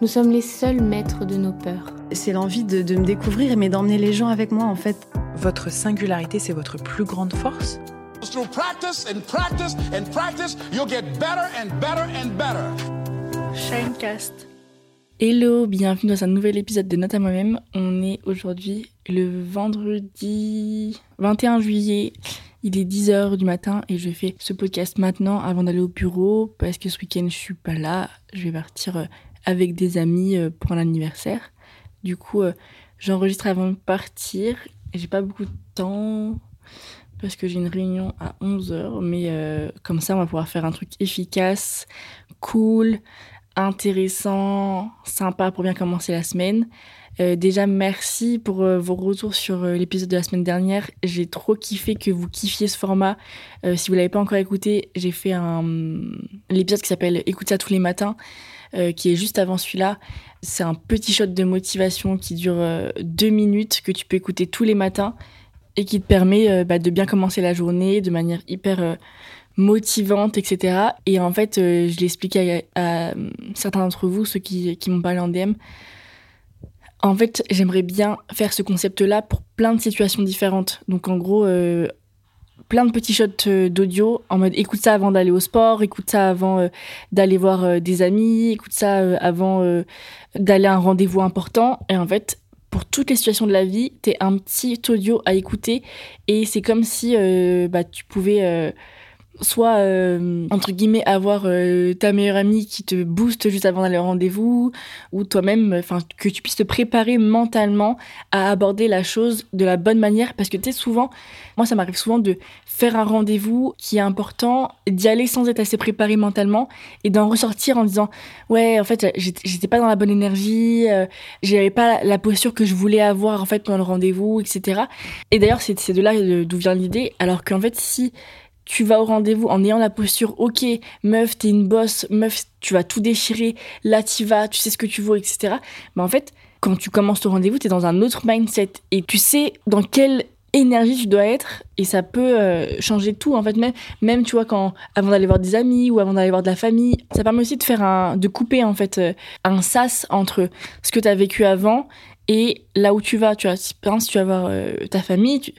nous sommes les seuls maîtres de nos peurs. C'est l'envie de, de me découvrir, mais d'emmener les gens avec moi en fait. Votre singularité, c'est votre plus grande force? Through practice and practice and practice, you'll get better and better and better. Shinecast. Hello, bienvenue dans un nouvel épisode de Note à moi-même. On est aujourd'hui le vendredi 21 juillet. Il est 10h du matin et je fais ce podcast maintenant avant d'aller au bureau parce que ce week-end je suis pas là. Je vais partir euh, avec des amis euh, pour un anniversaire. Du coup, euh, j'enregistre avant de partir. J'ai pas beaucoup de temps parce que j'ai une réunion à 11h, mais euh, comme ça, on va pouvoir faire un truc efficace, cool, intéressant, sympa pour bien commencer la semaine. Euh, déjà, merci pour euh, vos retours sur euh, l'épisode de la semaine dernière. J'ai trop kiffé que vous kiffiez ce format. Si vous l'avez pas encore écouté, j'ai fait un l'épisode qui s'appelle Écoute ça tous les matins, qui est juste avant celui-là. C'est un petit shot de motivation qui dure deux minutes que tu peux écouter tous les matins et qui te permet bah, de bien commencer la journée de manière hyper motivante, etc. Et en fait, je l'ai expliqué à, euh, certains d'entre vous, ceux qui, qui m'ont parlé en DM. En fait, j'aimerais bien faire ce concept-là pour plein de situations différentes. Donc en gros, euh, plein de petits shots euh, d'audio en mode écoute ça avant d'aller au sport, écoute ça avant euh, d'aller voir des amis, écoute ça avant d'aller à un rendez-vous important. Et en fait, pour toutes les situations de la vie, t'es un petit audio à écouter et c'est comme si bah, tu pouvais soit euh, entre guillemets avoir euh, ta meilleure amie qui te booste juste avant d'aller au rendez-vous ou toi-même enfin que tu puisses te préparer mentalement à aborder la chose de la bonne manière. Parce que tu sais souvent moi ça m'arrive souvent de faire un rendez-vous qui est important d'y aller sans être assez préparé mentalement et d'en ressortir en disant ouais en fait j'étais pas dans la bonne énergie euh, j'avais pas la posture que je voulais avoir en fait pendant le rendez-vous etc et d'ailleurs c'est de là d'où vient l'idée. Alors qu'en fait si tu vas au rendez-vous en ayant la posture ok meuf t'es une bosse meuf tu vas tout déchirer là t'y vas tu sais ce que tu veux etc mais en fait quand tu commences ton rendez-vous t'es dans un autre mindset. Et tu sais dans quelle énergie tu dois être et ça peut euh, changer tout en fait même même tu vois quand avant d'aller voir des amis ou avant d'aller voir de la famille ça permet aussi de faire un de couper en fait euh, un sas entre ce que tu as vécu avant et là où tu vas tu vois. Si, par exemple, si tu vas voir euh, ta famille tu-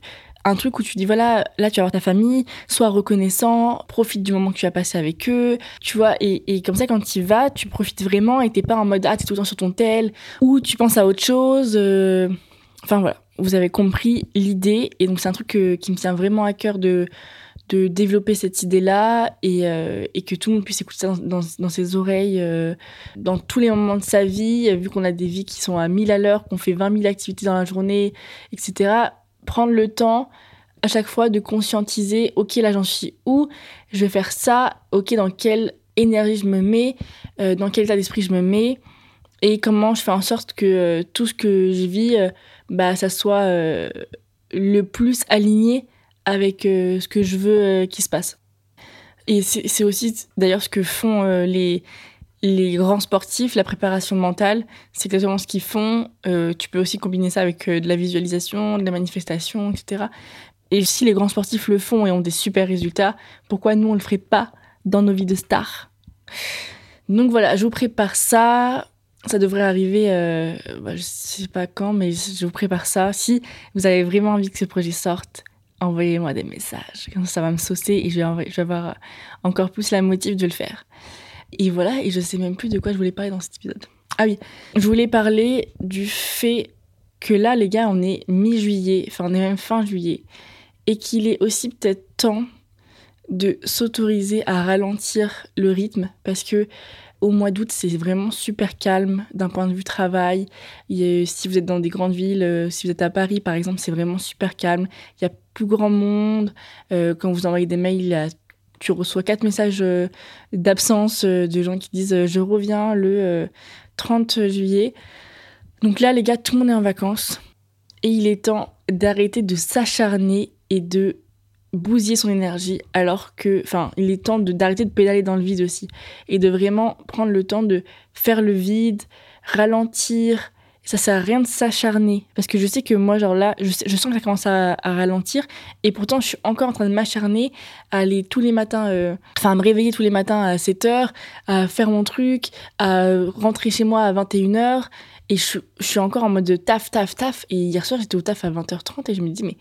un truc où tu dis voilà là tu vas voir ta famille sois reconnaissant profite du moment que tu as passé avec eux tu vois et, et comme ça quand tu y vas tu profites vraiment et t'es pas en mode ah t'es tout le temps sur ton tel ou tu penses à autre chose euh, enfin voilà vous avez compris l'idée et donc c'est un truc que- qui me tient vraiment à cœur de de développer cette idée-là et, euh, et que tout le monde puisse écouter ça dans, dans, ses oreilles euh, dans tous les moments de sa vie, vu qu'on a des vies qui sont à 1000 à l'heure, qu'on fait 20 000 activités dans la journée, etc. Prendre le temps à chaque fois de conscientiser, ok là j'en suis où, je vais faire ça, ok dans quelle énergie je me mets, euh, dans quel état d'esprit je me mets, et comment je fais en sorte que euh, tout ce que je vis, euh, bah, ça soit le plus aligné avec ce que je veux qu'il se passe. Et c'est aussi d'ailleurs ce que font les, les grands sportifs, la préparation mentale, c'est exactement ce qu'ils font. Euh, tu peux aussi combiner ça avec euh, de la visualisation, de la manifestation, etc. Et si les grands sportifs le font et ont des super résultats, pourquoi nous on le ferait pas dans nos vies de stars? Donc voilà, je vous prépare ça. Ça devrait arriver, euh, bah, je sais pas quand, mais je vous prépare ça. Si vous avez vraiment envie que ce projet sorte, envoyez-moi des messages. Ça, va me saucer et je vais, je vais avoir encore plus la motive de le faire. Et voilà, et je sais même plus de quoi je voulais parler dans cet épisode. Ah oui, je voulais parler du fait que là, les gars, on est mi-juillet, enfin on est même fin juillet, et qu'il est aussi peut-être temps de s'autoriser à ralentir le rythme parce que au mois d'août, c'est vraiment super calme d'un point de vue travail. Si vous êtes dans des grandes villes, euh, si vous êtes à Paris par exemple, c'est vraiment super calme. Il y a plus grand monde. Euh, quand vous envoyez des mails, il y tu reçois quatre messages euh, d'absence euh, de gens qui disent euh, je reviens le euh, 30 juillet. Donc là, les gars, tout le monde est en vacances. Et il est temps d'arrêter de s'acharner et de bousiller son énergie alors que enfin il est temps de d'arrêter de pédaler dans le vide aussi et de vraiment prendre le temps de faire le vide ralentir ça sert à rien de s'acharner. Parce que je sais que moi genre là je, je sens que ça commence à, ralentir. Et pourtant je suis encore en train de m'acharner à aller tous les matins euh, enfin me réveiller tous les matins à 7 heures à faire mon truc à rentrer chez moi à 21h et je, je suis encore en mode taf taf taf. Et hier soir j'étais au taf à 20h30 et je me dis mais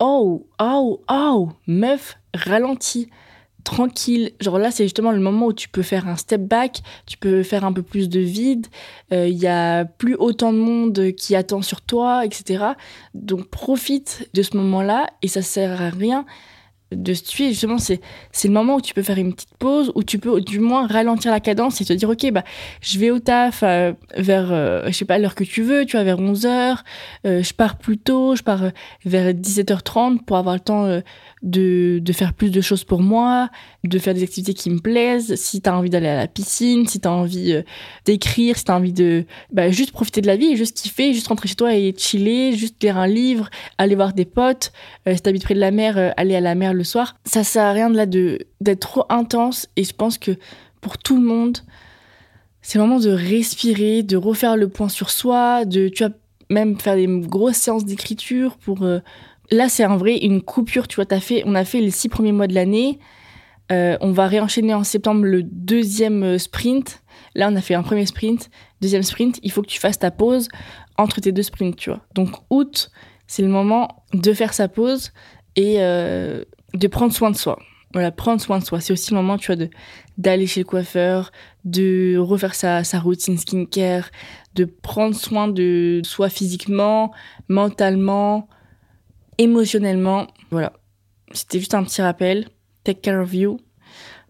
oh, oh, oh, meuf, ralentis, tranquille. Genre là, c'est justement le moment où tu peux faire un step back, tu peux faire un peu plus de vide, il euh, y a plus autant de monde qui attend sur toi, etc. Donc profite de ce moment-là et ça sert à rien de se tuer. Justement, c'est, c'est le moment où tu peux faire une petite pause, où tu peux du moins ralentir la cadence et te dire, OK, bah, je vais au taf euh, vers, euh, je sais pas, l'heure que tu veux, tu vois, vers 11h, euh, je pars plus tôt, je pars vers 17h30 pour avoir le temps de, de faire plus de choses pour moi, de faire des activités qui me plaisent, si tu as envie d'aller à la piscine, si tu as envie euh, d'écrire, si tu as envie de bah, juste profiter de la vie, juste kiffer, juste rentrer chez toi et chiller, juste lire un livre, aller voir des potes, euh, si t'habites près de la mer, euh, aller à la mer le soir. Ça sert à rien de là de d'être trop intense et je pense que pour tout le monde, c'est le moment de respirer, de refaire le point sur soi, de tu vas même faire des grosses séances d'écriture pour là, c'est en vrai une coupure. Tu vois, as fait, on a fait les six premiers mois de l'année. Euh, on va réenchaîner en septembre le deuxième euh, sprint. Là, on a fait un premier sprint, deuxième sprint. Il faut que tu fasses ta pause entre tes deux sprints, tu vois. Donc, août, c'est le moment de faire sa pause et euh, de prendre soin de soi. Voilà, prendre soin de soi. C'est aussi le moment, tu vois, de d'aller chez le coiffeur, de refaire sa, sa routine skincare, de prendre soin de soi physiquement, mentalement, émotionnellement. Voilà. C'était juste un petit rappel. Take care of you.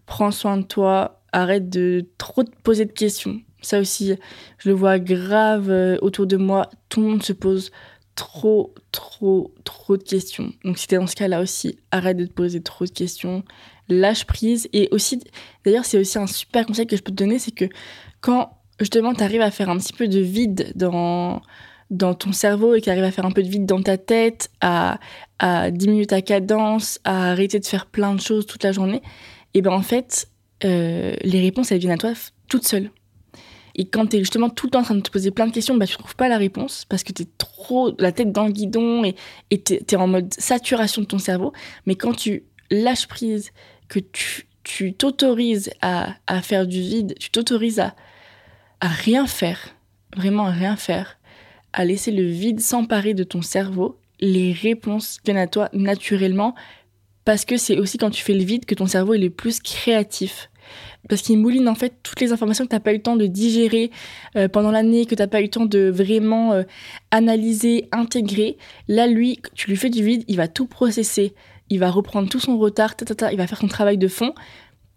Prends soin de toi. Arrête de trop te poser de questions. Ça aussi, je le vois grave euh, autour de moi. Tout le monde se pose trop, trop, trop de questions. Donc, si t'es dans ce cas-là aussi, arrête de te poser trop de questions. Lâche prise. Et aussi, d'ailleurs, c'est aussi un super conseil que je peux te donner, c'est que quand justement tu arrives à faire un petit peu de vide dans dans ton cerveau et qui arrive à faire un peu de vide dans ta tête, à, à diminuer ta cadence, à arrêter de faire plein de choses toute la journée, et ben en fait, euh, les réponses, elles viennent à toi toutes seules. Et quand tu es justement tout le temps en train de te poser plein de questions, bah, tu trouves pas la réponse parce que tu es trop la tête dans le guidon et tu es, en mode saturation de ton cerveau. Mais quand tu lâches prise, que tu t'autorises à, faire du vide, tu t'autorises à, à rien faire, vraiment à rien faire, à laisser le vide s'emparer de ton cerveau, les réponses viennent à toi naturellement parce que c'est aussi quand tu fais le vide que ton cerveau est le plus créatif. Parce qu'il mouline en fait toutes les informations que tu n'as pas eu le temps de digérer euh, pendant l'année, que tu n'as pas eu le temps de vraiment euh, analyser, intégrer. Là, lui, tu lui fais du vide, il va tout processer. Il va reprendre tout son retard, il va faire son travail de fond.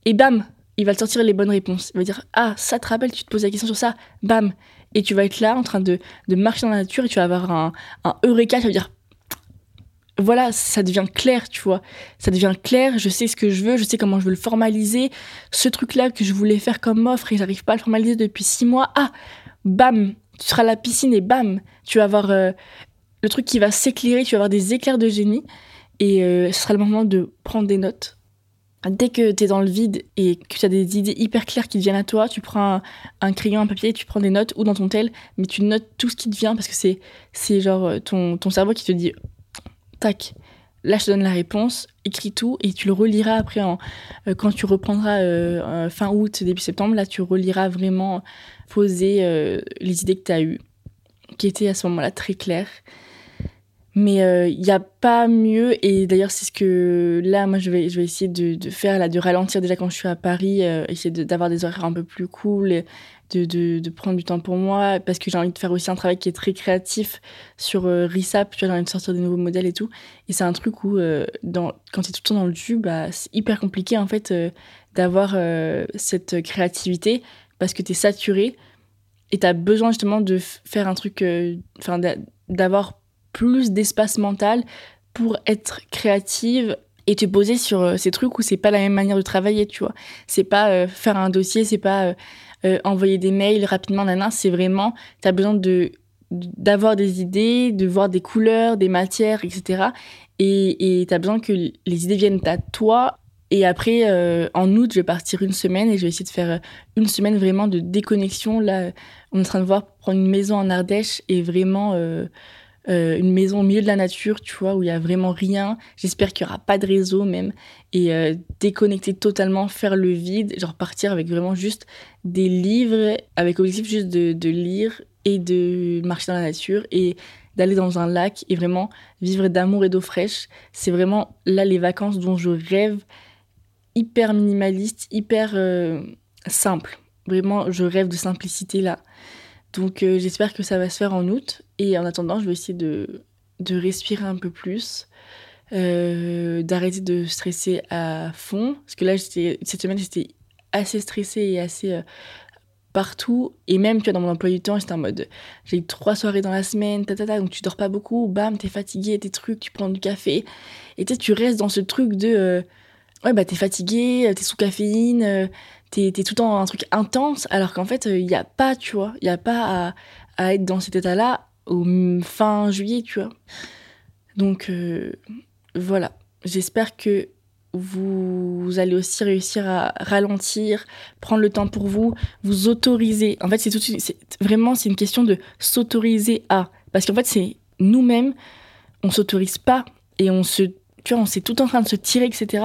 Et bam, il va te sortir les bonnes réponses. Il va dire Ah, ça te rappelle, tu te poses la question sur ça, bam. Et tu vas être là en train de, de marcher dans la nature et tu vas avoir un, un eureka, tu vas dire voilà, ça devient clair, tu vois. Ça devient clair, je sais ce que je veux, je sais comment je veux le formaliser. Ce truc-là que je voulais faire comme offre et j'arrive pas à le formaliser depuis six mois, ah, bam, tu seras à la piscine et bam, tu vas avoir euh, le truc qui va s'éclairer, tu vas avoir des éclairs de génie. Et euh, ce sera le moment de prendre des notes, dès que tu es dans le vide et que tu as des idées hyper claires qui viennent à toi, tu prends un, crayon, un papier, tu prends des notes ou dans ton tel, mais tu notes tout ce qui te vient parce que c'est, c'est genre euh, ton, ton cerveau qui te dit tac, là je te donne la réponse, écris tout et tu le reliras après euh, quand tu reprendras euh, fin août, début septembre, là tu reliras vraiment poser les idées que tu as eues, qui étaient à ce moment-là très claires. Mais il euh, n'y a pas mieux, et d'ailleurs c'est ce que là, moi je vais, je vais essayer de, faire, là, de ralentir déjà quand je suis à Paris, euh, essayer d'avoir des horaires un peu plus cool, de, de, prendre du temps pour moi, parce que j'ai envie de faire aussi un travail qui est très créatif sur euh, RISAP, j'ai envie de sortir des nouveaux modèles et tout. Et c'est un truc où, euh, quand tu es tout le temps dans le jus, bah, c'est hyper compliqué en fait d'avoir cette créativité, parce que tu es saturé, et tu as besoin justement de faire un truc, d'avoir plus d'espace mental pour être créative et te poser sur euh, ces trucs où c'est pas la même manière de travailler, tu vois. C'est pas euh, faire un dossier, c'est pas euh, envoyer des mails rapidement, nana. C'est vraiment, tu as besoin de d'avoir des idées, de voir des couleurs, des matières, etc. Et tu as besoin que les idées viennent à toi. Et après, en août, je vais partir une semaine et je vais essayer de faire une semaine vraiment de déconnexion. Là, on est en train de voir prendre une maison en Ardèche et vraiment euh, euh, une maison au milieu de la nature, tu vois, où il y a vraiment rien. J'espère qu'il y aura pas de réseau même et déconnecter totalement, faire le vide, genre partir avec vraiment juste des livres, avec objectif juste de, de lire et de marcher dans la nature et d'aller dans un lac et vraiment vivre d'amour et d'eau fraîche. C'est vraiment là les vacances dont je rêve, hyper minimaliste, hyper euh, simple. Vraiment, je rêve de simplicité là. Donc euh, j'espère que ça va se faire en août. Et en attendant, je vais essayer de, respirer un peu plus, euh, d'arrêter de stresser à fond. Parce que là, cette semaine, j'étais assez stressée et assez partout. Et même, tu vois, dans mon emploi du temps, j'étais en mode, j'ai trois soirées dans la semaine, ta, donc tu dors pas beaucoup, bam, t'es fatigué, tes trucs, tu prends du café. Et tu tu restes dans ce truc de, euh, ouais, bah t'es fatigué, t'es sous caféine, euh, t'es, tout le temps un truc intense, alors qu'en fait, il euh, n'y a pas, tu vois, il n'y a pas à, à, être dans cet état-là au fin juillet, tu vois. Donc, voilà. J'espère que vous allez aussi réussir à ralentir, prendre le temps pour vous, vous autoriser. En fait, c'est tout vraiment c'est une question de s'autoriser à parce qu'en fait, c'est nous-mêmes on s'autorise pas et on se tu vois, on s'est tout en train de se tirer etc.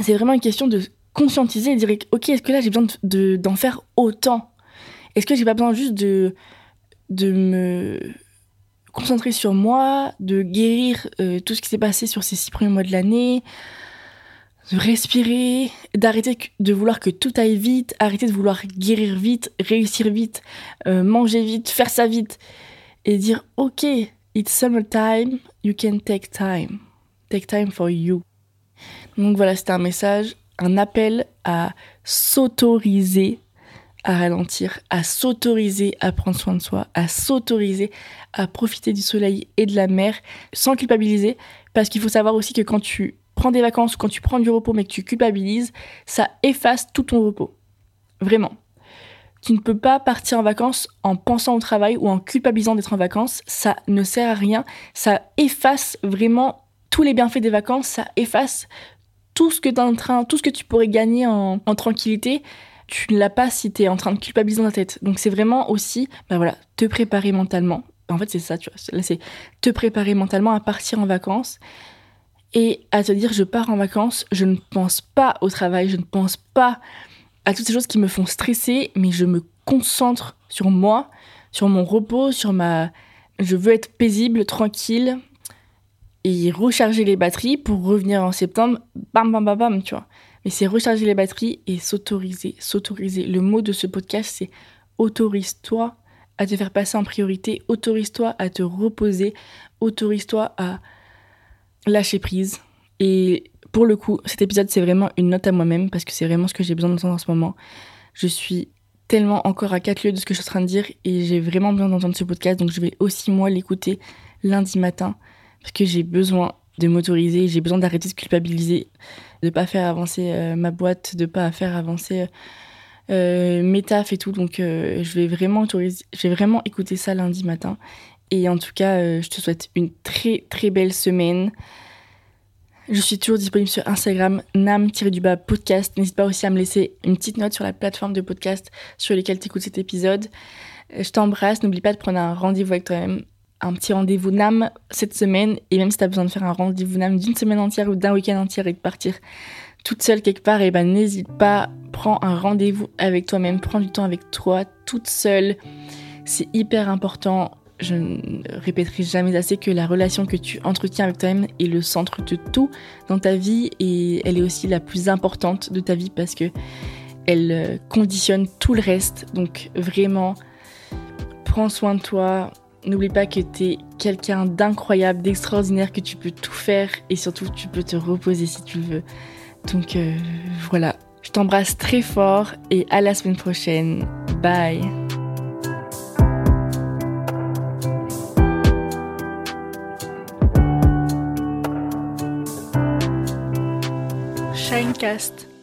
C'est vraiment une question de conscientiser et dire OK, est-ce que là j'ai besoin de d'en faire autant? Est-ce que j'ai pas besoin juste de de me concentrer sur moi, de guérir euh, tout ce qui s'est passé sur ces six premiers mois de l'année, de respirer, d'arrêter de vouloir que tout aille vite, arrêter de vouloir guérir vite, réussir vite, euh, manger vite, faire ça vite, et dire ok, it's summertime, you can take time, take time for you. Donc voilà, c'était un message, un appel à s'autoriser à ralentir, à s'autoriser à prendre soin de soi, à s'autoriser à profiter du soleil et de la mer sans culpabiliser, parce qu'il faut savoir aussi que quand tu prends des vacances quand tu prends du repos mais que tu culpabilises, ça efface tout ton repos. Vraiment. Tu ne peux pas partir en vacances en pensant au travail ou en culpabilisant d'être en vacances. Ça ne sert à rien. Ça efface vraiment tous les bienfaits des vacances. Ça efface tout ce que tu en train, tout ce que tu pourrais gagner en, tranquillité. Tu ne l'as pas si tu es en train de culpabiliser dans ta tête. Donc c'est vraiment aussi, bah voilà, te préparer mentalement. En fait, c'est ça, tu vois. Là, c'est te préparer mentalement à partir en vacances et à te dire je pars en vacances, je ne pense pas au travail, je ne pense pas à toutes ces choses qui me font stresser, mais je me concentre sur moi, sur mon repos, sur ma... Je veux être paisible, tranquille, et recharger les batteries pour revenir en septembre, bam bam bam bam, tu vois. Mais c'est recharger les batteries et s'autoriser, s'autoriser. Le mot de ce podcast, c'est autorise-toi à te faire passer en priorité, autorise-toi à te reposer, autorise-toi à lâcher prise. Et pour le coup, cet épisode, c'est vraiment une note à moi-même parce que c'est vraiment ce que j'ai besoin d'entendre en ce moment. Je suis tellement encore à quatre lieux de ce que je suis en train de dire et j'ai vraiment besoin d'entendre ce podcast. Donc je vais aussi, moi, l'écouter lundi matin parce que j'ai besoin de m'autoriser, j'ai besoin d'arrêter de culpabiliser, de pas faire avancer euh, ma boîte, de pas faire avancer euh, mes tafs et tout. Donc euh, je vais vraiment autoriser, vraiment écouter ça lundi matin et en tout cas, je te souhaite une très très belle semaine. Je suis toujours disponible sur Instagram, nam-du-bas podcast. N'hésite pas aussi à me laisser une petite note sur la plateforme de podcast sur laquelle tu écoutes cet épisode. Je t'embrasse. N'oublie pas de prendre un rendez-vous avec toi-même. Un petit rendez-vous NAM cette semaine. Et même si tu as besoin de faire un rendez-vous NAM d'une semaine entière ou d'un week-end entier et de partir toute seule quelque part, et eh ben n'hésite pas. Prends un rendez-vous avec toi-même. Prends du temps avec toi, toute seule. C'est hyper important je ne répéterai jamais assez que la relation que tu entretiens avec toi-même est le centre de tout dans ta vie et elle est aussi la plus importante de ta vie parce que elle euh, conditionne tout le reste. Donc vraiment, prends soin de toi. N'oublie pas que tu es quelqu'un d'incroyable, d'extraordinaire, que tu peux tout faire et surtout tu peux te reposer si tu veux. Donc euh, voilà, je t'embrasse très fort et à la semaine prochaine. Bye Shinecast.